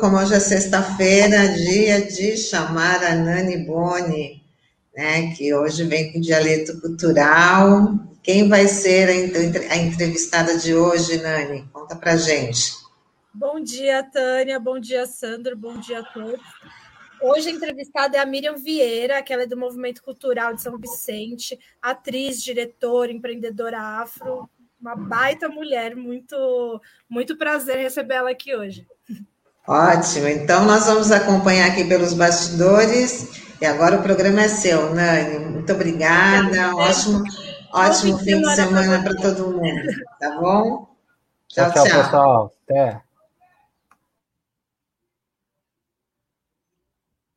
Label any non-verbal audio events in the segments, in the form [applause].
como hoje é sexta-feira, dia de chamar a Nani Boni, né, que hoje vem com dialeto cultural. Quem vai ser a entrevistada de hoje, Nani? Conta pra gente. Bom dia, Tânia. Bom dia, Sandro. Bom dia a todos. Hoje a entrevistada é a Miriam Vieira, que ela é do Movimento Cultural de São Vicente, atriz, diretora, empreendedora afro, uma baita mulher, muito, muito prazer receber ela aqui hoje. Ótimo, então nós vamos acompanhar aqui pelos bastidores, e agora o programa é seu, Nani, muito obrigada, ótimo, ótimo fim de semana para todo mundo, tá bom? Tchau, tchau, tchau. pessoal, até.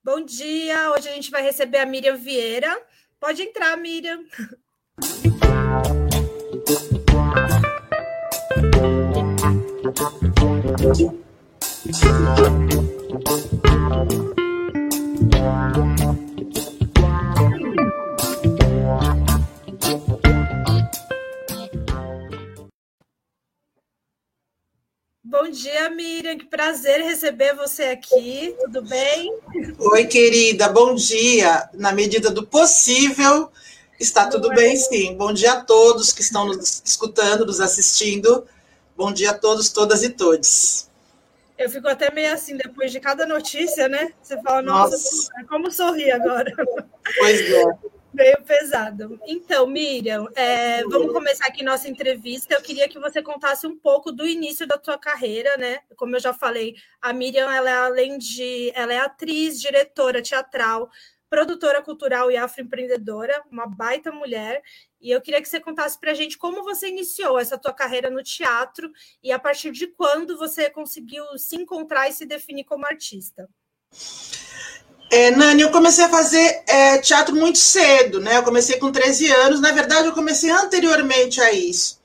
Bom dia, hoje a gente vai receber a Miriam Vieira. Pode entrar, Miriam. [laughs] Bom dia, Miriam. Que prazer receber você aqui. Tudo bem? Oi, querida. Bom dia. Na medida do possível, está tudo bem, sim. Bom dia a todos que estão nos escutando, nos assistindo. Bom dia a todos, todas e todos. Eu fico até meio assim, depois de cada notícia, né? Você fala, nossa, nossa. como sorrir agora. Pois é. [laughs] Meio pesado. Então, Miriam, é, vamos começar aqui nossa entrevista. Eu queria que você contasse um pouco do início da tua carreira, né? Como eu já falei, a Miriam, ela é além de, ela é atriz, diretora teatral, produtora cultural e afroempreendedora, uma baita mulher. E eu queria que você contasse para a gente como você iniciou essa tua carreira no teatro e a partir de quando você conseguiu se encontrar e se definir como artista. É, Nani, eu comecei a fazer é, teatro muito cedo, né? Eu comecei com 13 anos. Na verdade, eu comecei anteriormente a isso.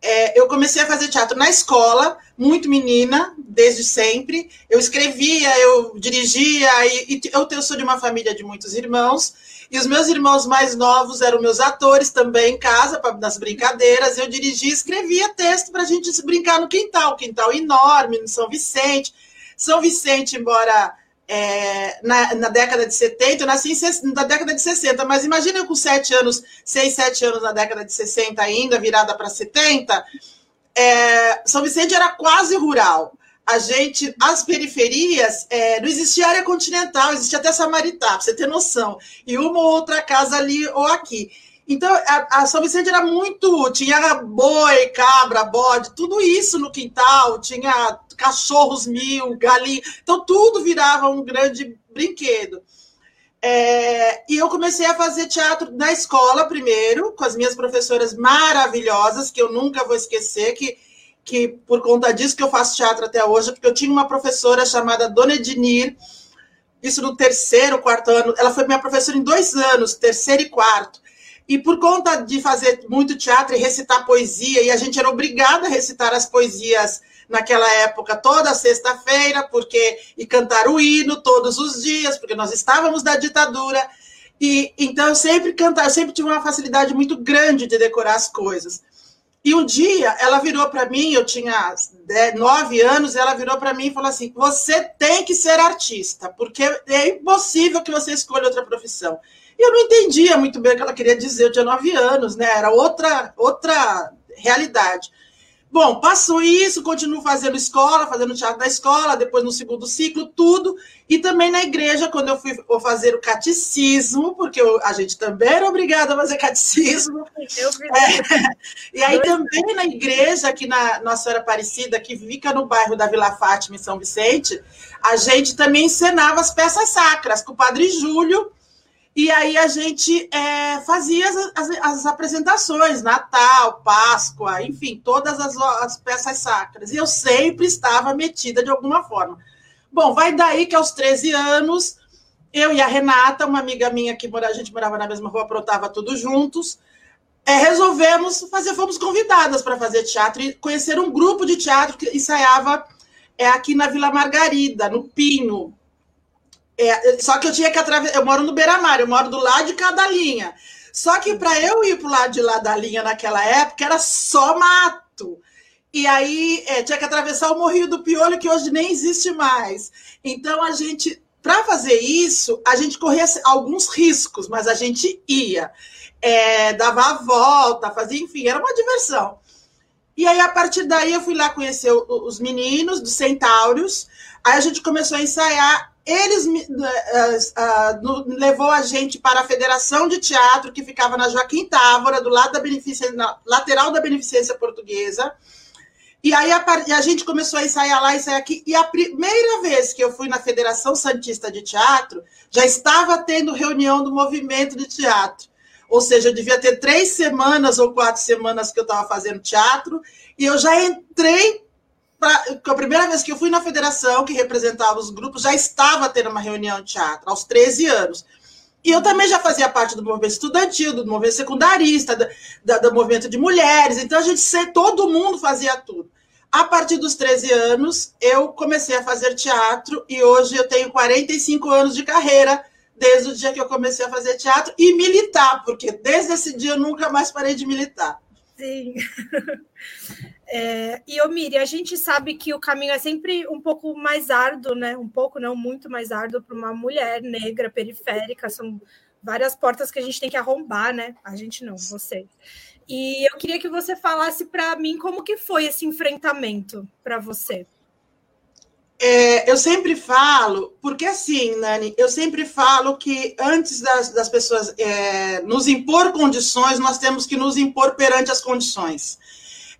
É, eu comecei a fazer teatro na escola, muito menina, desde sempre. Eu escrevia, eu dirigia, e, e eu, eu sou de uma família de muitos irmãos. E os meus irmãos mais novos eram meus atores também em casa, pra, nas brincadeiras. Eu dirigia escrevia texto para a gente se brincar no quintal. Quintal enorme, no São Vicente. São Vicente, embora é, na, na, década de 70, eu nasci em, na década de 60, mas imagina eu com 7 anos, 6, 7 anos na década de 60 ainda, virada para 70, é, São Vicente era quase rural. A gente, as periferias, é, não existia área continental, existia até Samaritá, para você ter noção, e uma ou outra casa ali ou aqui. Então, a, a, São Vicente era muito. Tinha boi, cabra, bode, tudo isso no quintal, tinha cachorros mil, galinha. Então, tudo virava um grande brinquedo. É, e eu comecei a fazer teatro na escola primeiro, com as minhas professoras maravilhosas, que eu nunca vou esquecer, que, que por conta disso que eu faço teatro até hoje, porque eu tinha uma professora chamada Dona Ednir, isso no terceiro, quarto ano. Ela foi minha professora em dois anos, terceiro e quarto. E por conta de fazer muito teatro e recitar poesia, e a gente era obrigada a recitar as poesias naquela época toda sexta-feira, porque e cantar o hino todos os dias, porque nós estávamos na ditadura. E então eu sempre cantava, eu sempre tive uma facilidade muito grande de decorar as coisas. E um dia ela virou para mim, eu tinha nove anos, ela virou para mim e falou assim: você tem que ser artista, porque é impossível que você escolha outra profissão. E eu não entendia muito bem o que ela queria dizer, eu tinha nove anos, né? Era outra, outra realidade. Bom, passou isso, continuo fazendo escola, fazendo teatro da escola, depois no segundo ciclo, tudo. E também na igreja, quando eu fui fazer o catecismo, porque eu, a gente também era obrigada a fazer catecismo. Eu é, e aí também na igreja, aqui na Nossa Senhora Aparecida, que fica no bairro da Vila Fátima, em São Vicente, a gente também encenava as peças sacras com o Padre Júlio, e aí a gente é, fazia as, as, as, apresentações, Natal, Páscoa, enfim, todas as, as, peças sacras. E eu sempre estava metida de alguma forma. Bom, vai daí que aos 13 anos, eu e a Renata, uma amiga minha que mora, a gente morava na mesma rua, aprontava tudo juntos, é, resolvemos fazer, fomos convidadas para fazer teatro e conhecer um grupo de teatro que ensaiava é, aqui na Vila Margarida, no Pinho, é, só que eu tinha que atravessar. Eu moro no Beira-Mar, eu moro do lado de cada linha. Só que para eu ir para o lado de lá da linha naquela época era só mato. e aí é, tinha que atravessar o Morrinho do Piolho, que hoje nem existe mais. Então a gente, para fazer isso, a gente corria alguns riscos, mas a gente ia. É, dava a volta, fazia, enfim, era uma diversão. E aí, a partir daí, eu fui lá conhecer os meninos dos Centáurios. Aí a gente começou a ensaiar. Eles uh, uh, levou a gente para a Federação de Teatro, que ficava na Joaquim Távora, do lado da beneficência, lateral da Beneficência Portuguesa. E aí a, a, gente começou a ensaiar lá, ensaiar aqui. E a primeira vez que eu fui na Federação Santista de Teatro, já estava tendo reunião do movimento de teatro. Ou seja, eu devia ter três semanas ou quatro semanas que eu estava fazendo teatro, e eu já entrei. Pra, a primeira vez que eu fui na federação, que representava os grupos, já estava tendo uma reunião de teatro, aos 13 anos. E eu também já fazia parte do movimento estudantil, do movimento secundarista, do, do movimento de mulheres. Então, a gente, todo mundo fazia tudo. A partir dos 13 anos, eu comecei a fazer teatro e hoje eu tenho 45 anos de carreira desde o dia que eu comecei a fazer teatro e militar, porque desde esse dia eu nunca mais parei de militar. Sim. [laughs] É, e, ô Miri, a gente sabe que o caminho é sempre um pouco mais árduo, né? Um pouco, não muito mais árduo para uma mulher negra, periférica. São várias portas que a gente tem que arrombar, né? A gente não, você. E eu queria que você falasse para mim como que foi esse enfrentamento para você. É, eu sempre falo, porque assim, Nani, eu sempre falo que antes das, das pessoas é, nos impor condições, nós temos que nos impor perante as condições.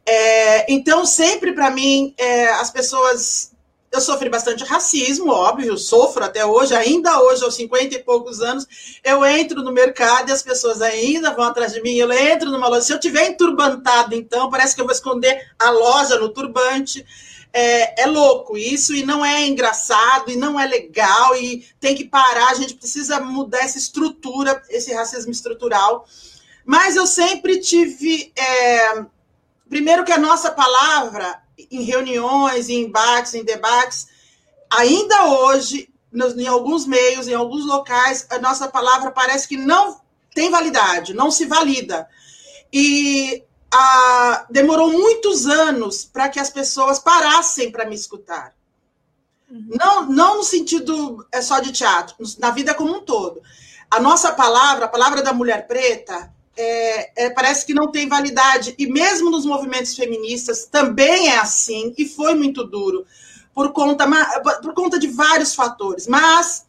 É, então, sempre para mim, é, as pessoas. Eu sofri bastante racismo, óbvio, sofro até hoje, ainda hoje, aos 50 e poucos anos, eu entro no mercado e as pessoas ainda vão atrás de mim, eu entro numa loja. Se eu tiver enturbantado, então, parece que eu vou esconder a loja no turbante é, é, louco isso e não é engraçado e não é legal e tem que parar. A gente precisa mudar essa estrutura, esse racismo estrutural. Mas eu sempre tive. É, primeiro, que a nossa palavra, em reuniões, em embates, em debates, ainda hoje, nos, em alguns meios, em alguns locais, a nossa palavra parece que não tem validade, não se valida. E demorou muitos anos para que as pessoas parassem para me escutar. Uhum. Não, não no sentido é só de teatro, na vida como um todo. A nossa palavra, a palavra da mulher preta, é, é, parece que não tem validade. E mesmo nos movimentos feministas também é assim, e foi muito duro, por conta, por conta de vários fatores. Mas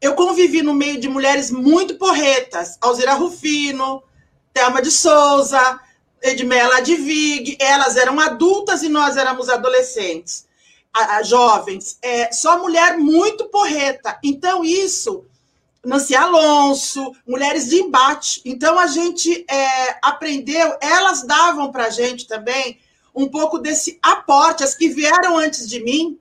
eu convivi no meio de mulheres muito porretas, Alzira Rufino, Thelma de Souza, Edmela Advig, elas eram adultas e nós éramos adolescentes, a, a, jovens. É, só mulher muito porreta. Então, isso, Nancy Alonso, mulheres de embate. Então, a gente é, aprendeu, elas davam para a gente também um pouco desse aporte, as que vieram antes de mim,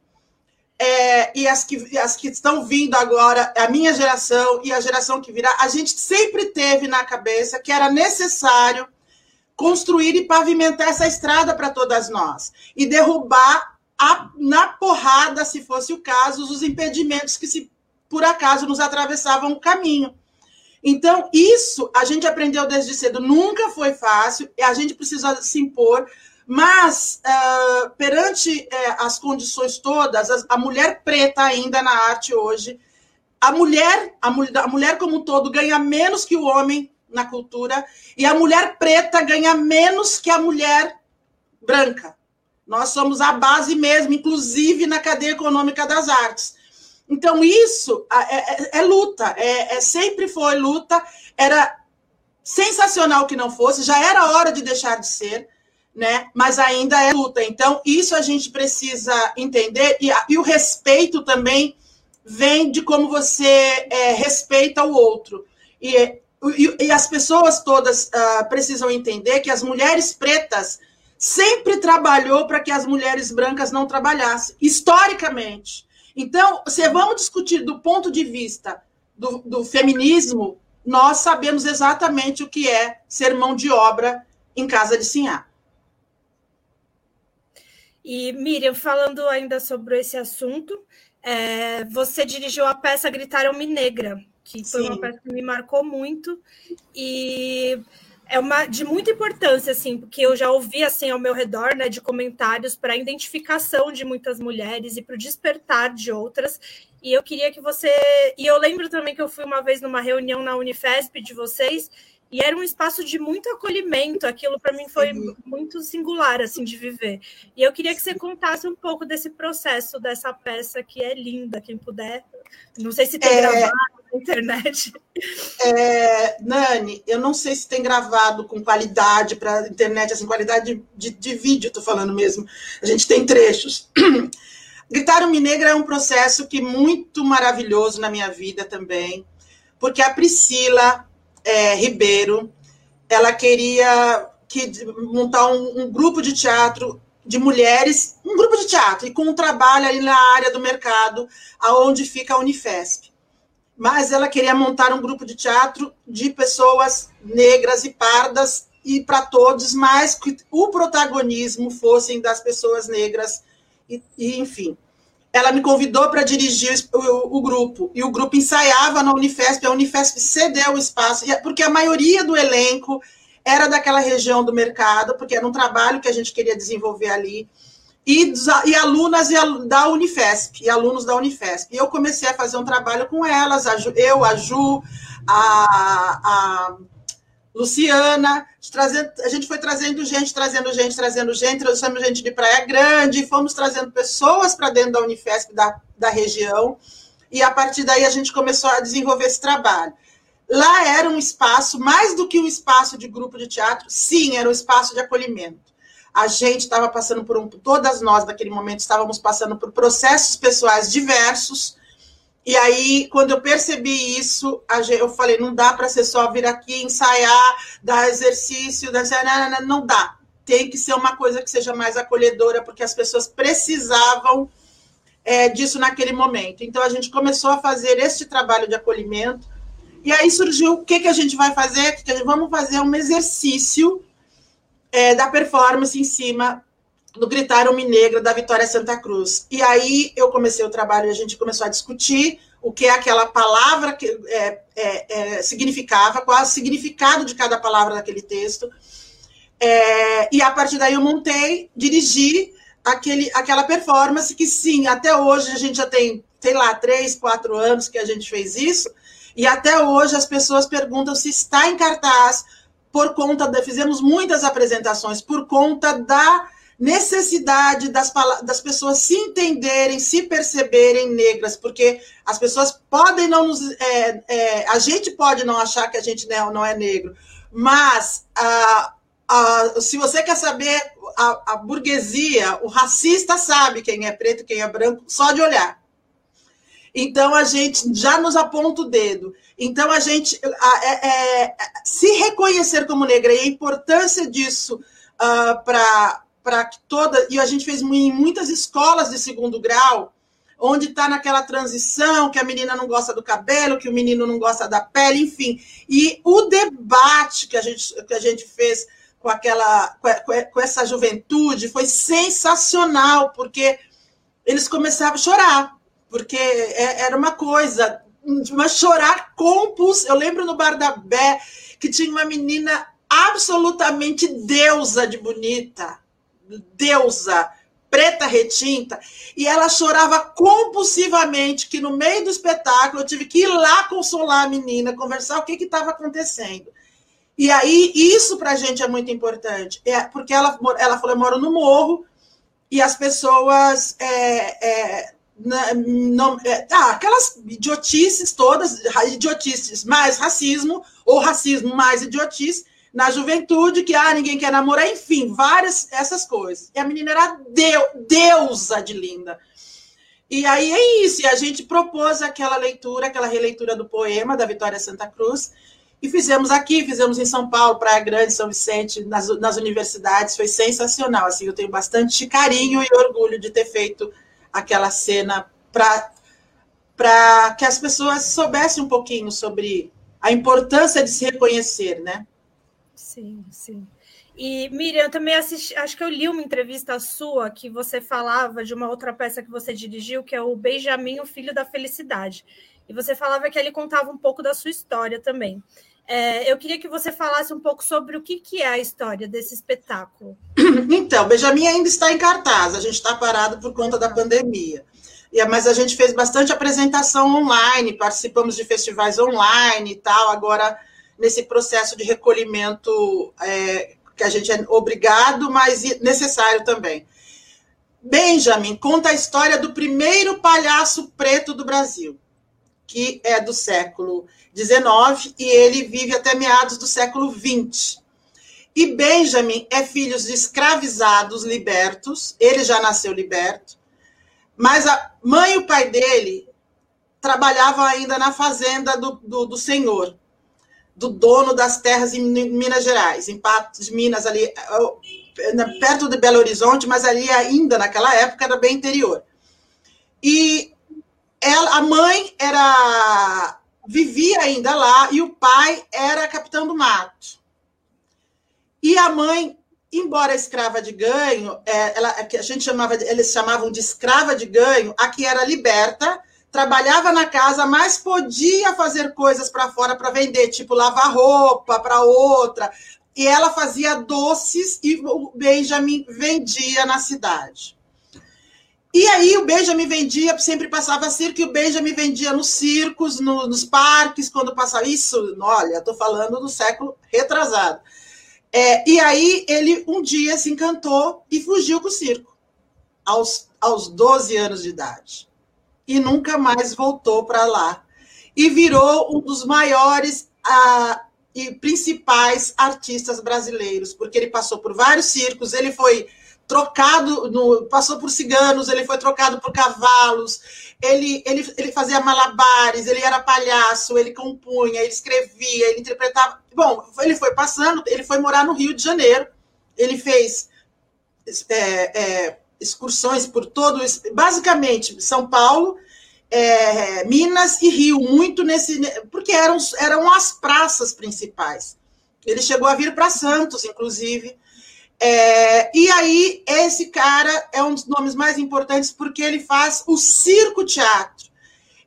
é, e as que, as que estão vindo agora, a minha geração e a geração que virá, a gente sempre teve na cabeça que era necessário construir e pavimentar essa estrada para todas nós. E derrubar a, na porrada, se fosse o caso, os impedimentos que se por acaso nos atravessavam o caminho. Então, isso a gente aprendeu desde cedo, nunca foi fácil, e a gente precisa se impor, mas uh, perante uh, as condições todas, a, a, mulher preta ainda na arte hoje, a mulher, a, a mulher como um todo ganha menos que o homem na cultura e a mulher preta ganha menos que a mulher branca. Nós somos a base mesmo, inclusive na cadeia econômica das artes. Então, isso é, é, é luta, é, é, sempre foi luta. Era sensacional que não fosse, já era hora de deixar de ser, né? mas ainda é luta. Então, isso a gente precisa entender, e, e o respeito também vem de como você é, respeita o outro. E e, e as pessoas todas uh, precisam entender que as mulheres pretas sempre trabalhou para que as mulheres brancas não trabalhassem, historicamente. Então, se vamos discutir do ponto de vista do, do feminismo, nós sabemos exatamente o que é ser mão de obra em casa de Sinhá. E Miriam, falando ainda sobre esse assunto, é, você dirigiu a peça Gritaram-me Negra, que foi Sim. uma peça que me marcou muito. E é uma de muita importância, assim, porque eu já ouvi assim ao meu redor, né, de comentários para a identificação de muitas mulheres e para o despertar de outras. E eu queria que você. E eu lembro também que eu fui uma vez numa reunião na Unifesp de vocês, e era um espaço de muito acolhimento. Aquilo para mim foi muito singular, assim, de viver. E eu queria que você contasse um pouco desse processo, dessa peça que é linda, quem puder. Não sei se tem é... gravado na internet. É, Nani, eu não sei se tem gravado com qualidade para internet, assim, qualidade de, de, de vídeo, estou falando mesmo. A gente tem trechos. [clears throat] Gritar Me Negra é um processo que muito maravilhoso na minha vida também, porque a Priscila é, Ribeiro, ela queria que, montar um, um, grupo de teatro de mulheres, um grupo de teatro, e com um trabalho ali na área do mercado, aonde fica a Unifesp. Mas ela queria montar um grupo de teatro de pessoas negras e pardas e para todos, mas que o protagonismo fossem das pessoas negras e, e enfim. Ela me convidou para dirigir o, o, grupo, e o grupo ensaiava na Unifesp, a Unifesp cedeu o espaço, porque a maioria do elenco era daquela região do mercado, porque era um trabalho que a gente queria desenvolver ali, e, e alunas da Unifesp, e alunos da Unifesp. E eu comecei a fazer um trabalho com elas, a Ju, eu, a Ju, a, a Luciana, trazendo, a gente foi trazendo gente, trazendo gente, trazendo gente, trouxemos gente de Praia Grande, fomos trazendo pessoas para dentro da Unifesp da, da região, e a partir daí a gente começou a desenvolver esse trabalho. Lá era um espaço, mais do que um espaço de grupo de teatro, sim, era um espaço de acolhimento. A gente estava passando por um, todas nós naquele momento estávamos passando por processos pessoais diversos, e aí, quando eu percebi isso, eu falei: não dá para ser só vir aqui, ensaiar, dar exercício, não dá. Tem que ser uma coisa que seja mais acolhedora, porque as pessoas precisavam é, disso naquele momento. Então, a gente começou a fazer este trabalho de acolhimento. E aí surgiu o que, que a gente vai fazer? Que vamos fazer um exercício é, da performance em cima do Gritar Uma Negra, da Vitória Santa Cruz. E aí eu comecei o trabalho e a gente começou a discutir o que é aquela palavra que é, é, é, significava, qual o significado de cada palavra daquele texto. É, e a partir daí eu montei, dirigi aquele, aquela performance que sim, até hoje a gente já tem, sei lá, três, quatro anos que a gente fez isso, e até hoje as pessoas perguntam se está em cartaz por conta da. Fizemos muitas apresentações por conta da necessidade das, das pessoas se entenderem, se perceberem negras, porque as pessoas podem não nos. É, é, a gente pode não achar que a gente não, é negro, mas a, a, se você quer saber, a, a burguesia, o racista sabe quem é preto, quem é branco, só de olhar. Então a gente já nos aponta o dedo. Então a gente é, é, se reconhecer como negra e a importância disso uh, para para que toda. E a gente fez em muitas escolas de segundo grau, onde está naquela transição, que a menina não gosta do cabelo, que o menino não gosta da pele, enfim. E o debate que a gente, que a gente fez com aquela com essa juventude foi sensacional, porque eles começavam a chorar, porque é, era uma coisa, mas chorar compus. Eu lembro no Bar da Bé que tinha uma menina absolutamente deusa de bonita deusa preta retinta, e ela chorava compulsivamente, que no meio do espetáculo eu tive que ir lá consolar a menina, conversar o que estava acontecendo. E aí, isso para a gente é muito importante, é, porque ela, ela falou, eu moro no morro, e as pessoas é, é, não, é, ah, aquelas idiotices todas, idiotices mais racismo, ou racismo mais idiotice, na juventude, que ah, ninguém quer namorar, enfim, várias essas coisas. E a menina era deu, deusa de linda. E aí é isso, e a gente propôs aquela leitura, aquela releitura do poema da Vitória Santa Cruz, e fizemos aqui, fizemos em São Paulo, Praia Grande, São Vicente, nas, nas universidades, foi sensacional, assim, eu tenho bastante carinho e orgulho de ter feito aquela cena para que as pessoas soubessem um pouquinho sobre a importância de se reconhecer, né? Sim, sim. E Miriam, também assisti, acho que eu li uma entrevista sua que você falava de uma outra peça que você dirigiu, que é o Benjamin, o Filho da Felicidade. E você falava que ele contava um pouco da sua história também. É, eu queria que você falasse um pouco sobre o que, que é a história desse espetáculo. [clears throat] Então, Benjamin ainda está em cartaz, a gente está parado por conta da pandemia. Mas a gente fez bastante apresentação online, participamos de festivais online e tal. Agora, nesse processo de recolhimento, é, que a gente é obrigado, mas necessário também. Benjamin conta a história do primeiro palhaço preto do Brasil, que é do século XIX e ele vive até meados do século XX. E Benjamin é filho de escravizados libertos, ele já nasceu liberto, mas a mãe e o pai dele trabalhavam ainda na fazenda do, do, do senhor, do dono das terras em Minas Gerais, em Patos de Minas, ali perto de Belo Horizonte, mas ali ainda naquela época era bem interior. E ela, a mãe era vivia ainda lá e o pai era capitão do mato. E a mãe, embora escrava de ganho, é, ela, a gente chamava, eles chamavam de escrava de ganho, a que era liberta, trabalhava na casa, mas podia fazer coisas para fora para vender, tipo lavar roupa para outra, e ela fazia doces e o Benjamin vendia na cidade. E aí o Benjamin vendia, sempre passava circo, e o Benjamin vendia nos circos, no, nos parques, quando passava isso, olha, estou falando do século retrasado. É, e aí ele um dia se encantou e fugiu com o circo, aos, aos 12 anos de idade. E nunca mais voltou para lá. E virou um dos maiores ah, e principais artistas brasileiros, porque ele passou por vários circos, ele foi trocado, no, passou por ciganos, ele foi trocado por cavalos, ele, ele, ele fazia malabares, ele era palhaço, ele compunha, ele escrevia, ele interpretava. Bom, ele foi passando, ele foi morar no Rio de Janeiro, ele fez é, é, excursões por todo, basicamente, São Paulo, é, Minas e Rio, muito nesse. Porque eram, eram as praças principais. Ele chegou a vir para Santos, inclusive. É, e aí, esse cara é um dos nomes mais importantes porque ele faz o circo-teatro.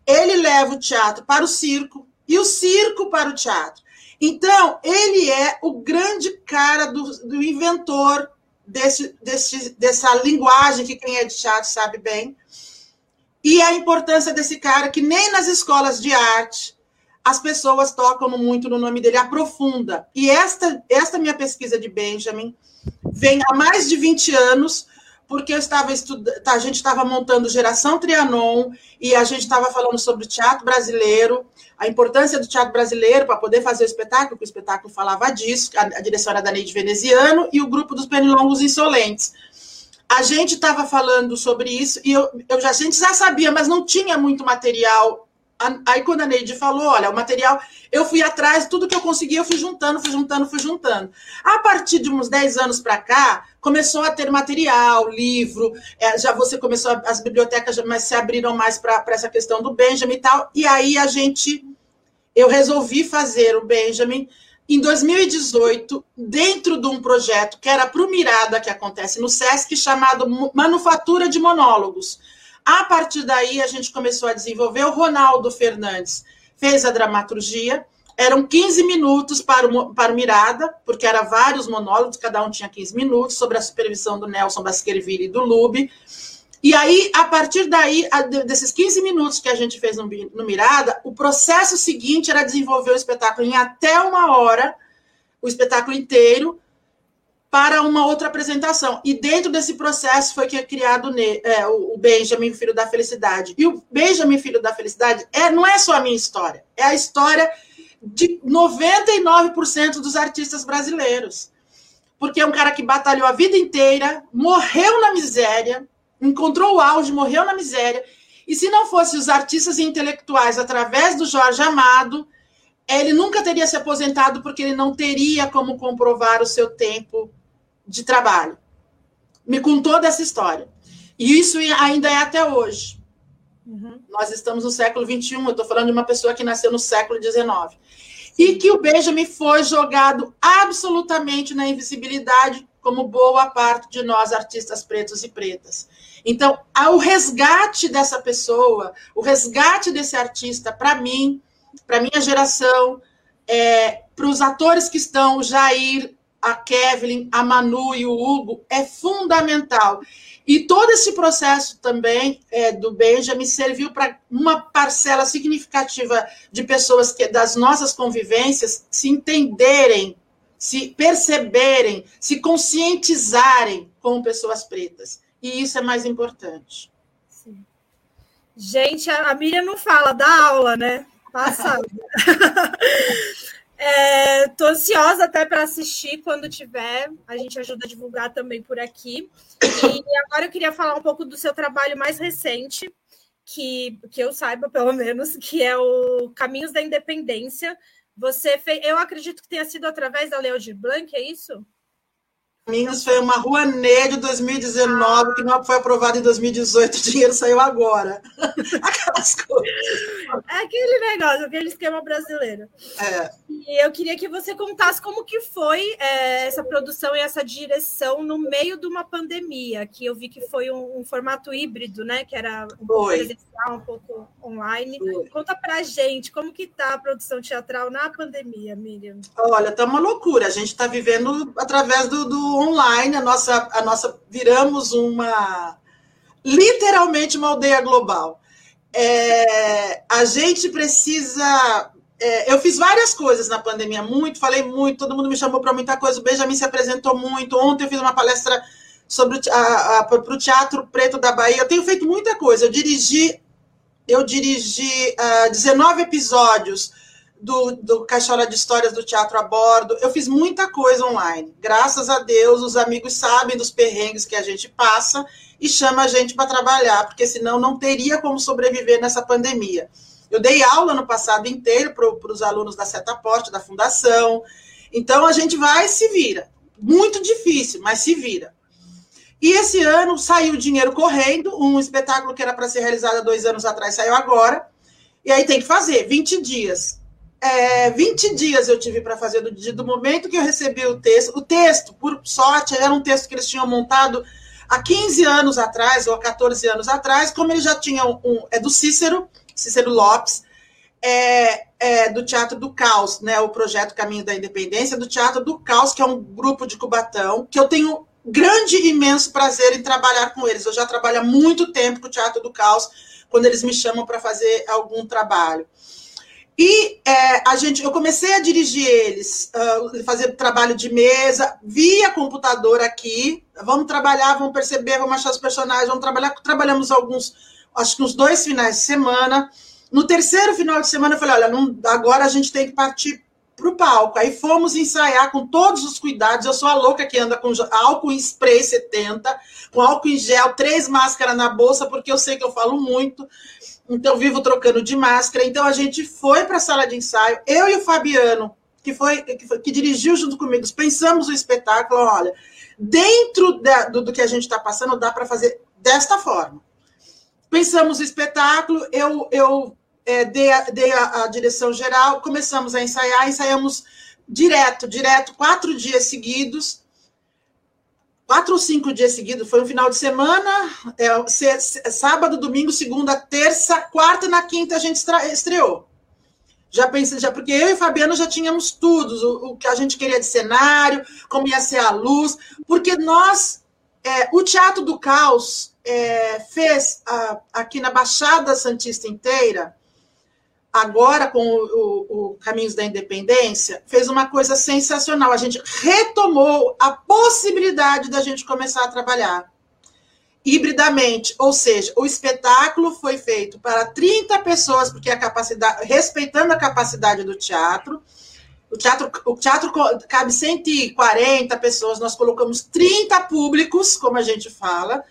Ele leva o teatro para o circo e o circo para o teatro. Então, ele é o grande cara do, do inventor desse, desse, dessa linguagem que quem é de teatro sabe bem e a importância desse cara, que nem nas escolas de arte as pessoas tocam muito no nome dele, aprofunda. E esta, esta minha pesquisa de Benjamin vem há mais de 20 anos, porque eu estava estudando, tá, a gente estava montando Geração Trianon e a gente estava falando sobre teatro brasileiro, a importância do teatro brasileiro para poder fazer o espetáculo, que o espetáculo falava disso, a, a direção era da Neide Veneziano e o grupo dos Penilongos Insolentes a gente estava falando sobre isso e eu, eu já, a gente já sabia, mas não tinha muito material. Aí quando a Neide falou, olha, o material, eu fui atrás, tudo que eu consegui, eu fui juntando, fui juntando, fui juntando. A partir de uns 10 anos para cá, começou a ter material, livro, é, já você começou, as bibliotecas já mais se abriram mais para essa questão do Benjamin e tal, e aí a gente, eu resolvi fazer o Benjamin em 2018, dentro de um projeto que era para o Mirada, que acontece no SESC, chamado Manufatura de Monólogos. A partir daí, a gente começou a desenvolver. O Ronaldo Fernandes fez a dramaturgia. Eram 15 minutos para o, para o Mirada, porque eram vários monólogos, cada um tinha 15 minutos, sobre a supervisão do Nelson Basquerville e do Lube. E aí, a partir daí, desses 15 minutos que a gente fez no, no Mirada, o processo seguinte era desenvolver o espetáculo em até uma hora, o espetáculo inteiro, para uma outra apresentação. E dentro desse processo foi que é criado é, o Benjamin Filho da Felicidade. E o Benjamin Filho da Felicidade é, não é só a minha história, é a história de 99% dos artistas brasileiros. Porque é um cara que batalhou a vida inteira, morreu na miséria, encontrou o auge, morreu na miséria. E se não fosse os artistas intelectuais através do Jorge Amado, ele nunca teria se aposentado porque ele não teria como comprovar o seu tempo de trabalho. Me contou dessa história. E isso ainda é até hoje. Uhum. Nós estamos no século XXI, eu estou falando de uma pessoa que nasceu no século XIX. E que o Benjamin foi jogado absolutamente na invisibilidade, como boa parte de nós, artistas pretos e pretas. Então, o resgate dessa pessoa, o resgate desse artista, para mim, para minha geração, é, para os atores que estão, Jair, a Kevin, a Manu e o Hugo, é fundamental. E todo esse processo também é, do Benjamin serviu para uma parcela significativa de pessoas que das nossas convivências se entenderem, se perceberem, se conscientizarem como pessoas pretas. E isso é mais importante. Sim. Gente, a Miriam não fala da aula, né? Passada. [laughs] É, ansiosa até para assistir quando tiver. A gente ajuda a divulgar também por aqui. E agora eu queria falar um pouco do seu trabalho mais recente, que, que eu saiba, pelo menos, que é o Caminhos da Independência. Você fez, eu acredito que tenha sido através da Leo de Blanc, é isso? Caminhos foi uma rua de 2019, que não foi aprovada em 2018, o dinheiro saiu agora. [laughs] Aquelas coisas. É aquele negócio, aquele esquema brasileiro. É. E eu queria que você contasse como que foi é, essa produção e essa direção no meio de uma pandemia, que eu vi que foi um, um formato híbrido, né? Que era um pouco presencial, um pouco online. Foi. Conta pra gente como que tá a produção teatral na pandemia, Miriam. Olha, tá uma loucura. A gente está vivendo através do, do online, a nossa, a nossa viramos uma literalmente uma aldeia global. É, a gente precisa. É, eu fiz várias coisas na pandemia, muito, falei muito, todo mundo me chamou para muita coisa. O Benjamin se apresentou muito. Ontem eu fiz uma palestra sobre para o Teatro Preto da Bahia. Eu tenho feito muita coisa. Eu dirigi, eu dirigi uh, ah, 19 episódios do, do Caixola de Histórias do Teatro a Bordo. Eu fiz muita coisa online. Graças a Deus, os amigos sabem dos perrengues que a gente passa e chama a gente para trabalhar, porque senão não teria como sobreviver nessa pandemia. Eu dei aula no passado inteiro para os alunos da Setaporte, da Fundação. Então a gente vai e se vira. Muito difícil, mas se vira. E esse ano saiu dinheiro correndo, um espetáculo que era para ser realizado há dois anos atrás saiu agora. E aí tem que fazer 20 dias é, 20 dias eu tive para fazer do, do momento que eu recebi o texto. O texto, por sorte, era um texto que eles tinham montado há 15 anos atrás, ou há 14 anos atrás, como eles já tinham um. É do Cícero, Cícero Lopes, é, é, do Teatro do Caos, né? O projeto Caminho da Independência, do Teatro do Caos, que é um grupo de Cubatão, que eu tenho grande e imenso prazer em trabalhar com eles. Eu já trabalho há muito tempo com o Teatro do Caos, quando eles me chamam para fazer algum trabalho. E é, a gente, eu comecei a dirigir eles, uh, fazer trabalho de mesa, via computador aqui. Vamos trabalhar, vamos perceber, vamos achar os personagens, vamos trabalhar. Trabalhamos alguns, acho que uns dois finais de semana. No terceiro final de semana, eu falei: olha, não, agora a gente tem que partir para o palco. Aí fomos ensaiar com todos os cuidados. Eu sou a louca que anda com álcool em spray 70, com álcool em gel, três máscaras na bolsa, porque eu sei que eu falo muito. Então, vivo trocando de máscara. Então, a gente foi para a sala de ensaio, eu e o Fabiano, que foi, que, foi, que dirigiu junto comigo, pensamos o espetáculo. Olha, dentro da, do, do que a gente está passando, dá para fazer desta forma. Pensamos o espetáculo, eu, eu é, dei, a, dei a, a direção geral, começamos a ensaiar, ensaiamos direto, direto, quatro dias seguidos quatro ou cinco dias seguidos, foi um final de semana, é, sábado, domingo, segunda, terça, quarta e na quinta a gente estreou. Já pensei, já, porque eu e Fabiano já tínhamos tudo, o, o, que a gente queria de cenário, como ia ser a luz, porque nós, é, o Teatro do Caos é, fez a, aqui na Baixada Santista inteira, agora com o, o, o, Caminhos da Independência, fez uma coisa sensacional. A gente retomou a possibilidade da gente começar a trabalhar hibridamente, ou seja, o espetáculo foi feito para 30 pessoas, porque a capacidade, respeitando a capacidade do teatro, o teatro, o teatro cabe 140 pessoas, nós colocamos 30 públicos, como a gente fala,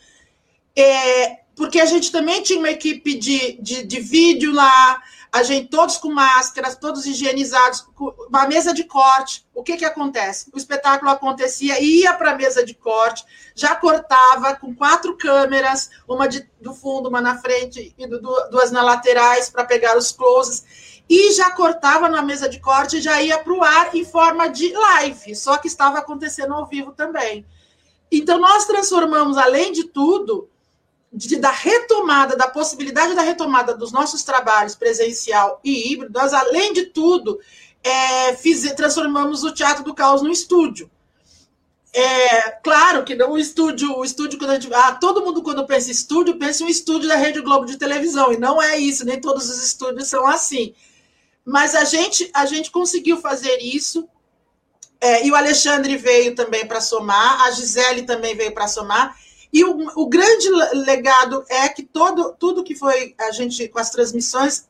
é, porque a gente também tinha uma equipe de, de, de vídeo lá, a gente todos com máscaras, todos higienizados, uma mesa de corte. O que que acontece? O espetáculo acontecia, ia para a mesa de corte, já cortava com quatro câmeras, uma de, do fundo, uma na frente e do, duas na laterais para pegar os closes, e já cortava na mesa de corte e já ia para o ar em forma de live, só que estava acontecendo ao vivo também. Então nós transformamos, além de tudo, de, da retomada, da possibilidade da retomada dos nossos trabalhos presencial e híbrido, nós, além de tudo, é, fiz, transformamos o Teatro do Caos no estúdio. É, claro que não o estúdio, o estúdio quando a gente, ah, todo mundo quando pensa em estúdio pensa em um estúdio da Rede Globo de televisão e não é isso, nem todos os estúdios são assim. Mas a gente a gente conseguiu fazer isso é, e o Alexandre veio também para somar, a Gisele também veio para somar. E o, o, grande legado é que todo, tudo que foi a gente com as transmissões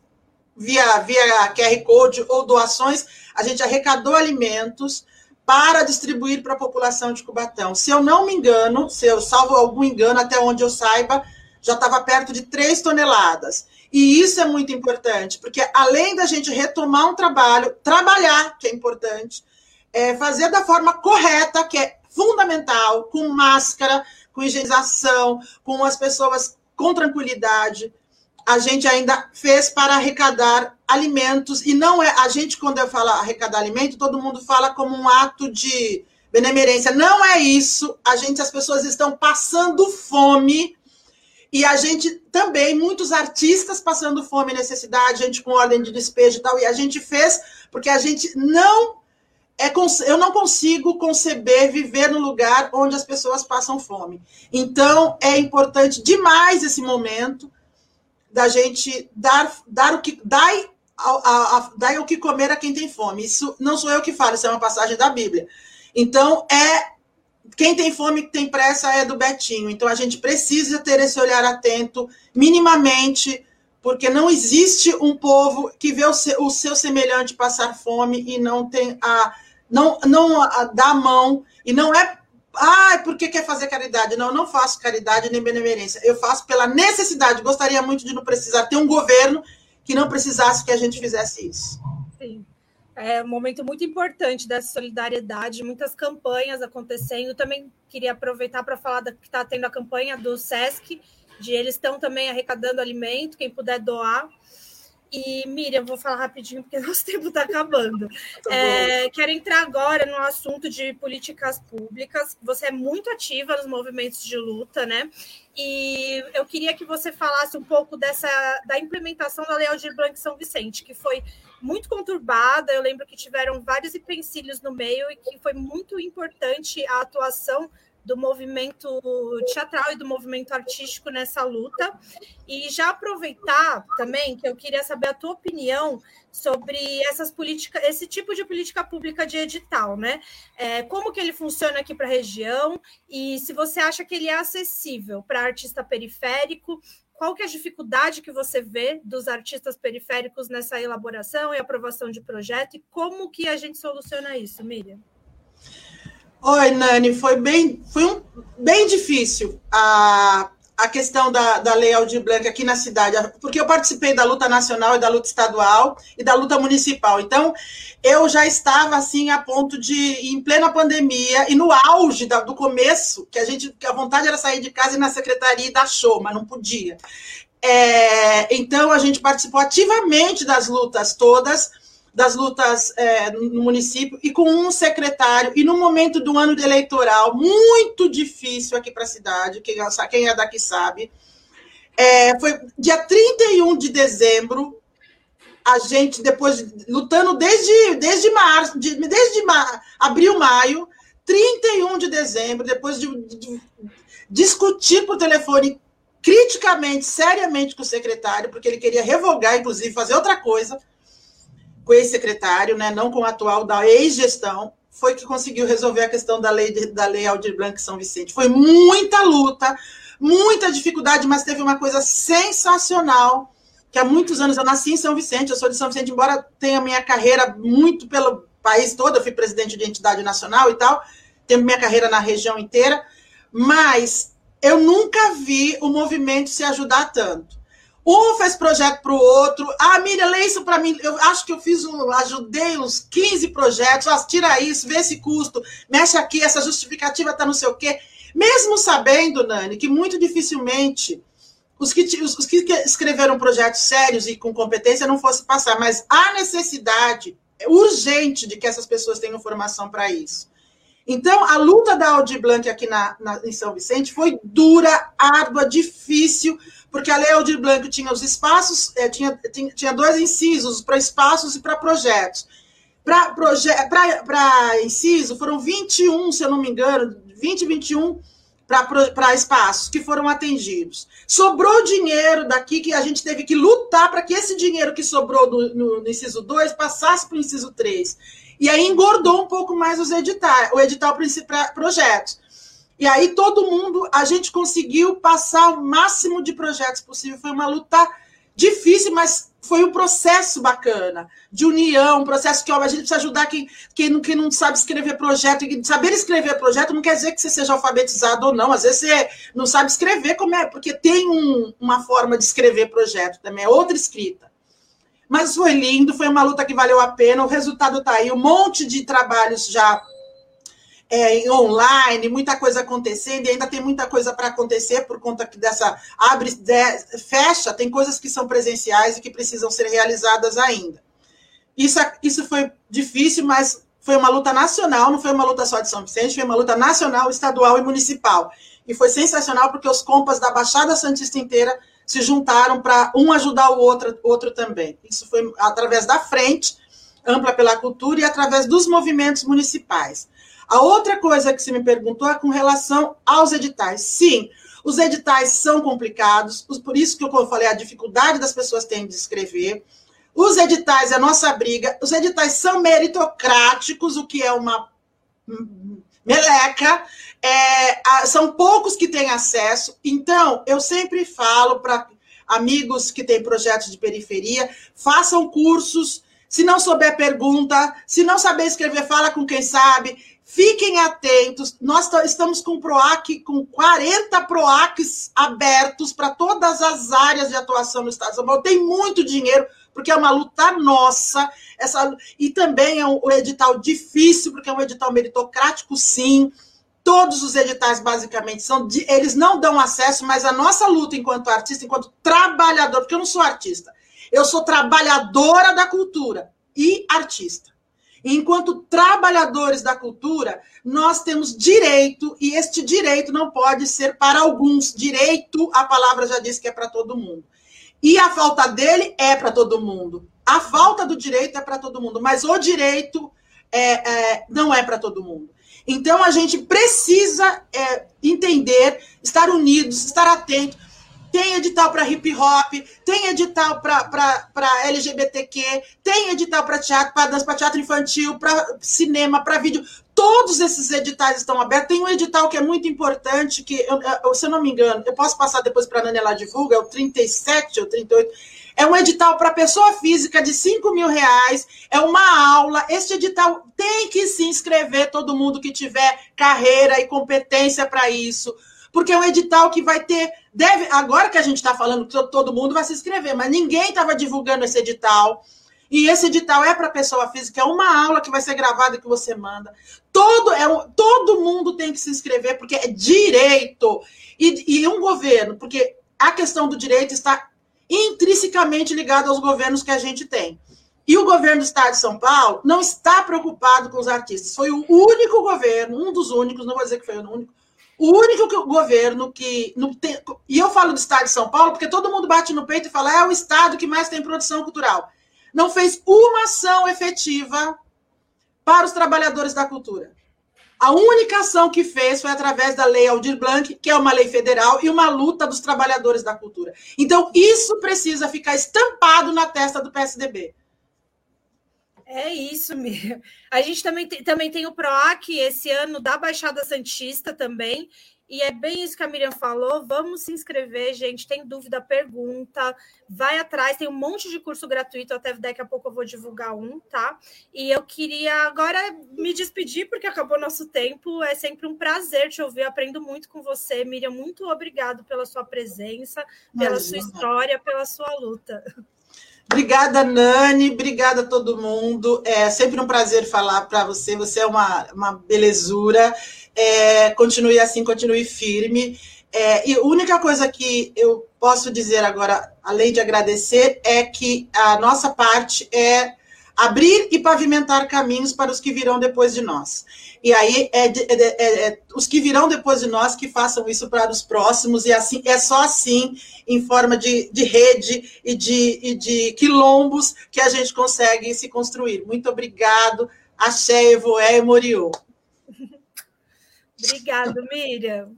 via, via QR Code ou doações, a gente arrecadou alimentos para distribuir para a população de Cubatão. Se eu não me engano, se eu salvo algum engano, até onde eu saiba, já estava perto de 3 toneladas. E isso é muito importante, porque além da gente retomar um trabalho, trabalhar, que é importante, é, fazer da forma correta, que é fundamental, com máscara, com higienização, com as pessoas com tranquilidade. A gente ainda fez para arrecadar alimentos, e não é. A gente, quando eu falo arrecadar alimento, todo mundo fala como um ato de benemerência. Não é isso. A gente, as pessoas estão passando fome. E a gente também, muitos artistas passando fome e necessidade, gente com ordem de despejo e tal, e a gente fez porque a gente não é, eu não consigo conceber viver no lugar onde as pessoas passam fome. Então, é importante demais esse momento da gente dar, dar o que dai, a, a, dai o que comer a quem tem fome. Isso não sou eu que falo, isso é uma passagem da Bíblia. Então, é quem tem fome tem pressa é do Betinho. Então, a gente precisa ter esse olhar atento, minimamente, porque não existe um povo que vê o seu semelhante passar fome e não tem a não, não dá a mão, e não é, ah, porque quer fazer caridade. Não, eu não faço caridade nem benemerência. Eu faço pela necessidade. Gostaria muito de não precisar ter um governo que não precisasse que a gente fizesse isso. Sim. É um momento muito importante dessa solidariedade, muitas campanhas acontecendo. Também queria aproveitar para falar da, que está tendo a campanha do SESC, de eles estão também arrecadando alimento, quem puder doar. E, Miriam, vou falar rapidinho porque [laughs] nosso tempo está acabando. Tá é, quero entrar agora no assunto de políticas públicas. Você é muito ativa nos movimentos de luta, né? E eu queria que você falasse um pouco dessa da implementação da Lei Aldir Blanc São Vicente, que foi muito conturbada. Eu lembro que tiveram vários empecilhos no meio e que foi muito importante a atuação do movimento teatral e do movimento artístico nessa luta. E já aproveitar também que eu queria saber a tua opinião sobre essas políticas, esse tipo de política pública de edital, né? É, como que ele funciona aqui para a região e se você acha que ele é acessível para artista periférico, qual que é a dificuldade que você vê dos artistas periféricos nessa elaboração e aprovação de projeto e como que a gente soluciona isso, Miriam? Oi, Nani, foi bem, foi um, bem difícil a, a questão da, da Lei Aldir Blanc aqui na cidade, porque eu participei da luta nacional e da luta estadual e da luta municipal. Então, eu já estava assim a ponto de, em plena pandemia e no auge da, do começo, que a gente, que a vontade era sair de casa e na secretaria e dar show, mas não podia. É, então, a gente participou ativamente das lutas todas das lutas é, no município e com um secretário, e no momento do ano eleitoral, muito difícil aqui para a cidade, quem, quem é daqui sabe, é, foi dia 31 de dezembro, a gente, depois, lutando desde, desde março, de, desde ma, abril, maio, 31 de dezembro, depois de, de discutir por telefone criticamente, seriamente com o secretário, porque ele queria revogar, inclusive, fazer outra coisa, com o ex-secretário, né, não com o atual da ex-gestão, foi que conseguiu resolver a questão da lei, da lei Aldir Blanc São Vicente. Foi muita luta, muita dificuldade, mas teve uma coisa sensacional, que há muitos anos eu nasci em São Vicente, eu sou de São Vicente, embora tenha minha carreira muito pelo país todo, eu fui presidente de entidade nacional e tal, tenho minha carreira na região inteira, mas eu nunca vi o movimento se ajudar tanto. Um fez projeto para o outro. Ah, Miriam, lê isso para mim. Eu acho que eu fiz um, ajudei uns 15 projetos. Ah, tira isso, vê esse custo, mexe aqui, essa justificativa está não sei o quê. Mesmo sabendo, Nani, que muito dificilmente os que, os, os que escreveram projetos sérios e com competência não fosse passar, mas há necessidade urgente de que essas pessoas tenham formação para isso. Então, a luta da Audi Blanc aqui na, na, em São Vicente foi dura, árdua, difícil, porque a Lei Aldir Blanc tinha os espaços, é, tinha, tinha, tinha dois incisos para espaços e para projetos. Para inciso, foram 21, se eu não me engano, 20, 21 para espaços que foram atendidos. Sobrou dinheiro daqui que a gente teve que lutar para que esse dinheiro que sobrou no, no, inciso 2 passasse para o inciso 3. E aí engordou um pouco mais os editais, o edital para projetos. E aí todo mundo, a gente conseguiu passar o máximo de projetos possível. Foi uma luta difícil, mas foi um processo bacana, de união, um processo que ó, a gente precisa ajudar quem, quem, não, quem não sabe escrever projeto. Saber escrever projeto não quer dizer que você seja alfabetizado ou não. Às vezes você não sabe escrever, como é, porque tem um, uma forma de escrever projeto também, é outra escrita. Mas foi lindo, foi uma luta que valeu a pena, o resultado está aí, um monte de trabalhos já é, online, muita coisa acontecendo, e ainda tem muita coisa para acontecer por conta dessa abre, de, fecha, tem coisas que são presenciais e que precisam ser realizadas ainda. Isso, isso foi difícil, mas foi uma luta nacional, não foi uma luta só de São Vicente, foi uma luta nacional, estadual e municipal. E foi sensacional porque os compas da Baixada Santista inteira se juntaram para um ajudar o outro, outro também. Isso foi através da frente, ampla pela cultura, e através dos movimentos municipais. A outra coisa que você me perguntou é com relação aos editais. Sim, os editais são complicados, por isso que eu falei a dificuldade das pessoas têm de escrever. Os editais é a nossa briga. Os editais são meritocráticos, o que é uma meleca. É, são poucos que têm acesso. Então, eu sempre falo para amigos que têm projetos de periferia, façam cursos. Se não souber, pergunta. Se não saber escrever, fala com quem sabe. Fiquem atentos, nós estamos com o PROAC, com 40 PROACs abertos para todas as áreas de atuação no Estado de São Paulo. Tem muito dinheiro, porque é uma luta nossa. Essa, e também é um, edital difícil, porque é um edital meritocrático, sim. Todos os editais, basicamente, são de, eles não dão acesso, mas a nossa luta enquanto artista, enquanto trabalhador, porque eu não sou artista, eu sou trabalhadora da cultura e artista. Enquanto trabalhadores da cultura, nós temos direito, e este direito não pode ser para alguns. Direito, a palavra já diz que é para todo mundo. E a falta dele é para todo mundo. A falta do direito é para todo mundo, mas o direito é, é, não é para todo mundo. Então a gente precisa é, entender, estar unidos, estar atento tem edital para hip hop, tem edital para LGBTQ, tem edital para teatro, para dança, para teatro infantil, para cinema, para vídeo. Todos esses editais estão abertos. Tem um edital que é muito importante, que, eu, se eu não me engano, eu posso passar depois para a Nani, ela divulga, é o 37 ou 38. É um edital para pessoa física de 5 mil reais, é uma aula. Este edital tem que se inscrever, todo mundo que tiver carreira e competência para isso porque é um edital que vai ter. Deve, agora que a gente está falando que todo mundo vai se inscrever, mas ninguém estava divulgando esse edital. E esse edital é para pessoa física, é uma aula que vai ser gravada que você manda. Todo, é todo mundo tem que se inscrever, porque é direito. E, e um governo, porque a questão do direito está intrinsecamente ligada aos governos que a gente tem. E o governo do Estado de São Paulo não está preocupado com os artistas. Foi o único governo, um dos únicos, não vou dizer que foi o único, o único governo que. Não tem, e eu falo do Estado de São Paulo, porque todo mundo bate no peito e fala, é o Estado que mais tem produção cultural. Não fez uma ação efetiva para os trabalhadores da cultura. A única ação que fez foi através da Lei Aldir Blanc, que é uma lei federal, e uma luta dos trabalhadores da cultura. Então, isso precisa ficar estampado na testa do PSDB. É isso, Miriam. A gente também tem, também tem o PROAC esse ano da Baixada Santista também. E é bem isso que a Miriam falou. Vamos se inscrever, gente. Tem dúvida, pergunta, vai atrás. Tem um monte de curso gratuito. Até daqui a pouco eu vou divulgar um, tá? E eu queria agora me despedir, porque acabou nosso tempo. É sempre um prazer te ouvir. Eu aprendo muito com você, Miriam. Muito obrigado pela sua presença, pela Imagina. sua história, pela sua luta. Obrigada, Nani. Obrigada a todo mundo. É sempre um prazer falar para você. Você é uma, uma belezura. É, continue assim, continue firme. É, e a única coisa que eu posso dizer agora, além de agradecer, é que a nossa parte é abrir e pavimentar caminhos para os que virão depois de nós. E aí é, é, é, é, os que virão depois de nós que façam isso para os próximos, e assim é só assim, em forma de, de rede e de, e de quilombos, que a gente consegue se construir. Muito obrigado, Axé, Evoé e Moriô. Obrigado, Miriam.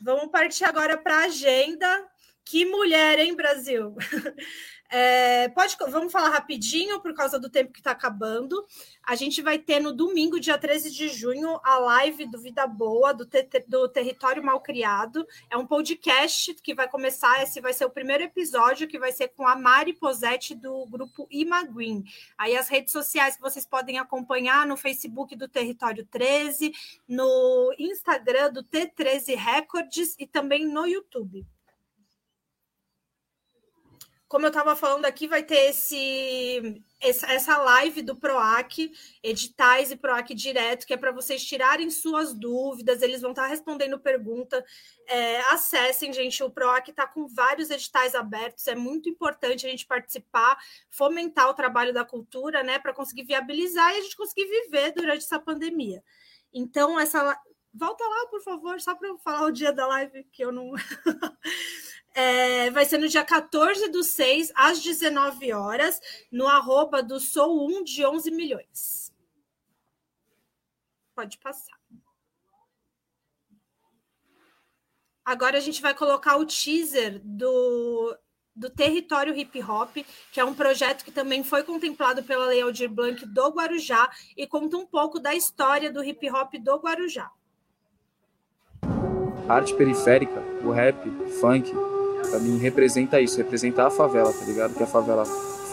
Vamos partir agora para a agenda. Que mulher, hein, Brasil? É, pode, vamos falar rapidinho, por causa do tempo que está acabando. A gente vai ter no domingo, dia 13 de junho, a live do Vida Boa, do, te, do Território Malcriado. É um podcast que vai começar, esse vai ser o primeiro episódio, que vai ser com a Mari Posetti, do grupo Imaguin. Aí as redes sociais que vocês podem acompanhar no Facebook do Território 13, no Instagram do T13 Records e também no YouTube como eu estava falando aqui, vai ter esse, essa live do PROAC, editais e PROAC direto, que é para vocês tirarem suas dúvidas, eles vão estar tá respondendo pergunta. É, acessem, gente, o PROAC está com vários editais abertos, é muito importante a gente participar, fomentar o trabalho da cultura, né, para conseguir viabilizar e a gente conseguir viver durante essa pandemia. Então, essa. Volta lá, por favor, só para eu falar o dia da live, que eu não. [laughs] É, vai ser no dia 14 do 6, às 19 horas, no arroba do Sou 1 de 11 milhões. Pode passar. Agora a gente vai colocar o teaser do, do Território Hip Hop, que é um projeto que também foi contemplado pela Lei Aldir Blanc do Guarujá e conta um pouco da história do hip hop do Guarujá. Arte periférica, o rap, funk, Pra mim representa isso, representa a favela, tá ligado? Que a favela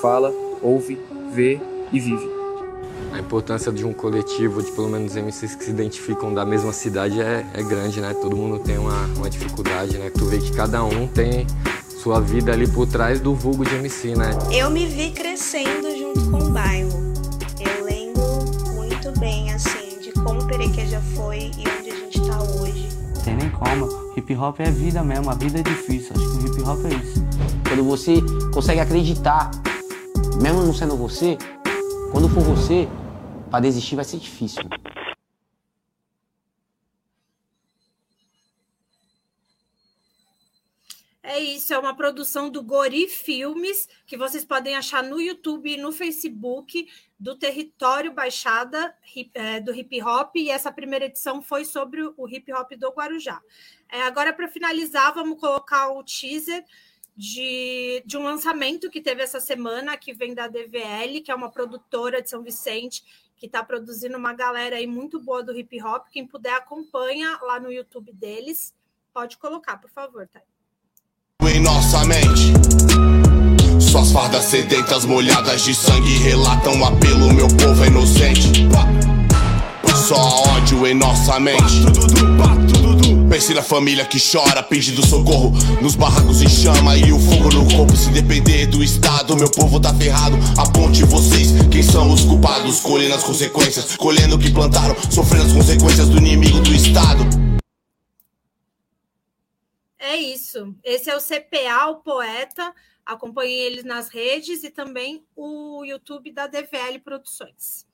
fala, ouve, vê e vive. A importância de um coletivo, de pelo menos MCs que se identificam da mesma cidade é, é grande, né? Todo mundo tem uma, uma dificuldade, né? Tu vê que cada um tem sua vida ali por trás do vulgo de MC, né? Eu me vi crescendo junto com o bairro. Eu lembro muito bem, assim, de como Perequeja foi e Tem nem como. Hip hop é vida mesmo, a vida é difícil. Acho que o hip hop é isso. Quando você consegue acreditar, mesmo não sendo você, quando for você, para desistir vai ser difícil. É uma produção do Gori Filmes, que vocês podem achar no YouTube e no Facebook do Território Baixada é, do Hip Hop, e essa primeira edição foi sobre o hip hop do Guarujá. É, agora, para finalizar, vamos colocar o teaser de, de um lançamento que teve essa semana, que vem da DVL, que é uma produtora de São Vicente, que está produzindo uma galera aí muito boa do hip hop. Quem puder, acompanha lá no YouTube deles. Pode colocar, por favor, Thay nossa mente. Suas fardas sedentas molhadas de sangue relatam apelo, meu povo é inocente. Só ódio em nossa mente. Pense na família que chora, pedindo socorro. Nos barracos em chama e o fogo no corpo. Se depender do Estado, meu povo tá ferrado. Aponte vocês, quem são os culpados? Colhendo as consequências, colhendo o que plantaram, sofrendo as consequências do inimigo do Estado. É isso. Esse é o CPA, o poeta. Acompanhem eles nas redes e também o YouTube da DVL Produções.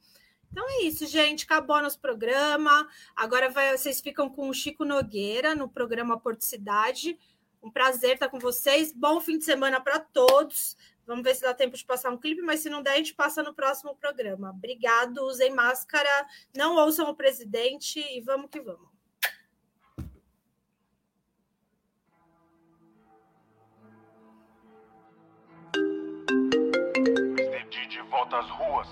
Então é isso, gente. Acabou nosso programa. Agora vai, vocês ficam com o Chico Nogueira no programa Porto Cidade. Um prazer estar com vocês. Bom fim de semana para todos. Vamos ver se dá tempo de passar um clipe, mas se não der, a gente passa no próximo programa. Obrigado. Usem máscara, não ouçam o presidente e vamos que vamos. Volta às ruas.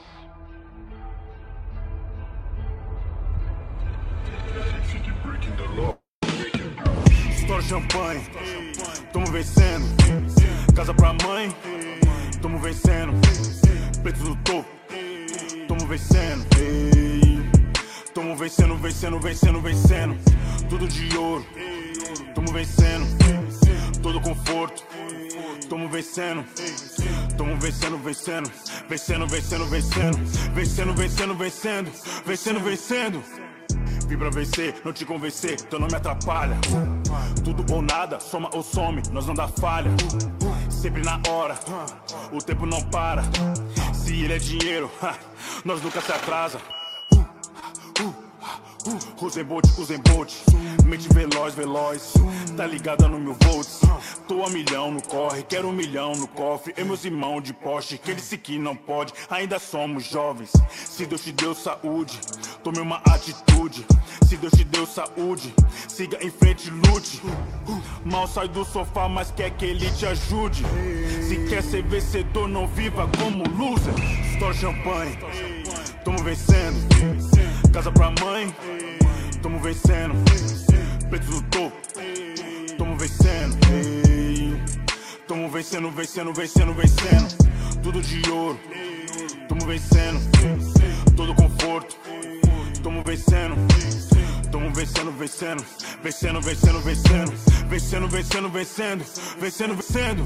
Estoura champanhe, tamo vencendo. Casa pra mãe, tamo vencendo. Preto do topo, tamo vencendo. Tamo vencendo, vencendo, vencendo, vencendo. Tudo de ouro, tamo vencendo. Todo conforto, tamo vencendo. Tamo vencendo, vencendo, vencendo, vencendo, vencendo, vencendo, vencendo, vencendo, vencendo, vencendo. Vim pra vencer, não te convencer, teu nome atrapalha. Tudo ou nada, soma ou some, nós não dá falha. Sempre na hora, o tempo não para. Se ele é dinheiro, [laughs] nós nunca se atrasa. Usain Bolt, Usain Bolt. Mente veloz, veloz. Tá ligada no meu volts Tô a milhão no corre, quero um milhão no cofre. E meus irmãos de poste, que ele que não pode. Ainda somos jovens. Se Deus te deu saúde Tome uma atitude. Se Deus te deu saúde Siga em frente, lute. Mal sai do sofá, mas quer que ele te ajude. Se quer ser vencedor, não viva como loser. Store champanhe. Tamo vencendo Casa pra mãe tamo vencendo. Preto do topo, tamo vencendo. Tamo vencendo, vencendo, vencendo, vencendo. Tudo de ouro, tamo vencendo. Todo conforto, tamo vencendo. Tamo vencendo, vencendo, vencendo, vencendo, vencendo, vencendo, vencendo, vencendo, vencendo, vencendo.